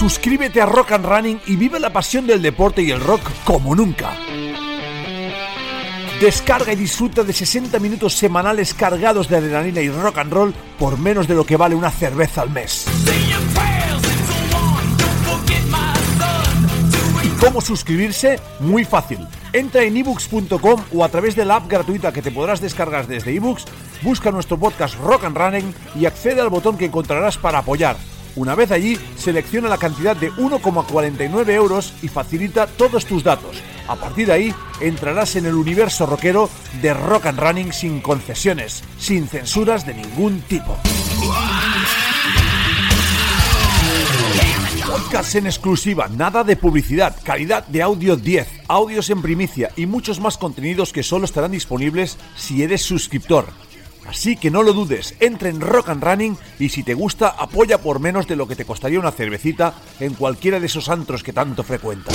Suscríbete a Rock and Running y vive la pasión del deporte y el rock como nunca. Descarga y disfruta de 60 minutos semanales cargados de adrenalina y rock and roll por menos de lo que vale una cerveza al mes. ¿Y cómo suscribirse? Muy fácil. Entra en ebooks.com o a través de la app gratuita que te podrás descargar desde ebooks, busca nuestro podcast Rock and Running y accede al botón que encontrarás para apoyar. Una vez allí, selecciona la cantidad de 1,49 euros y facilita todos tus datos. A partir de ahí, entrarás en el universo rockero de Rock and Running sin concesiones, sin censuras de ningún tipo. Podcast en exclusiva, nada de publicidad, calidad de audio 10, audios en primicia y muchos más contenidos que solo estarán disponibles si eres suscriptor. Así que no lo dudes, entra en Rock and Running y si te gusta, apoya por menos de lo que te costaría una cervecita en cualquiera de esos antros que tanto frecuentas.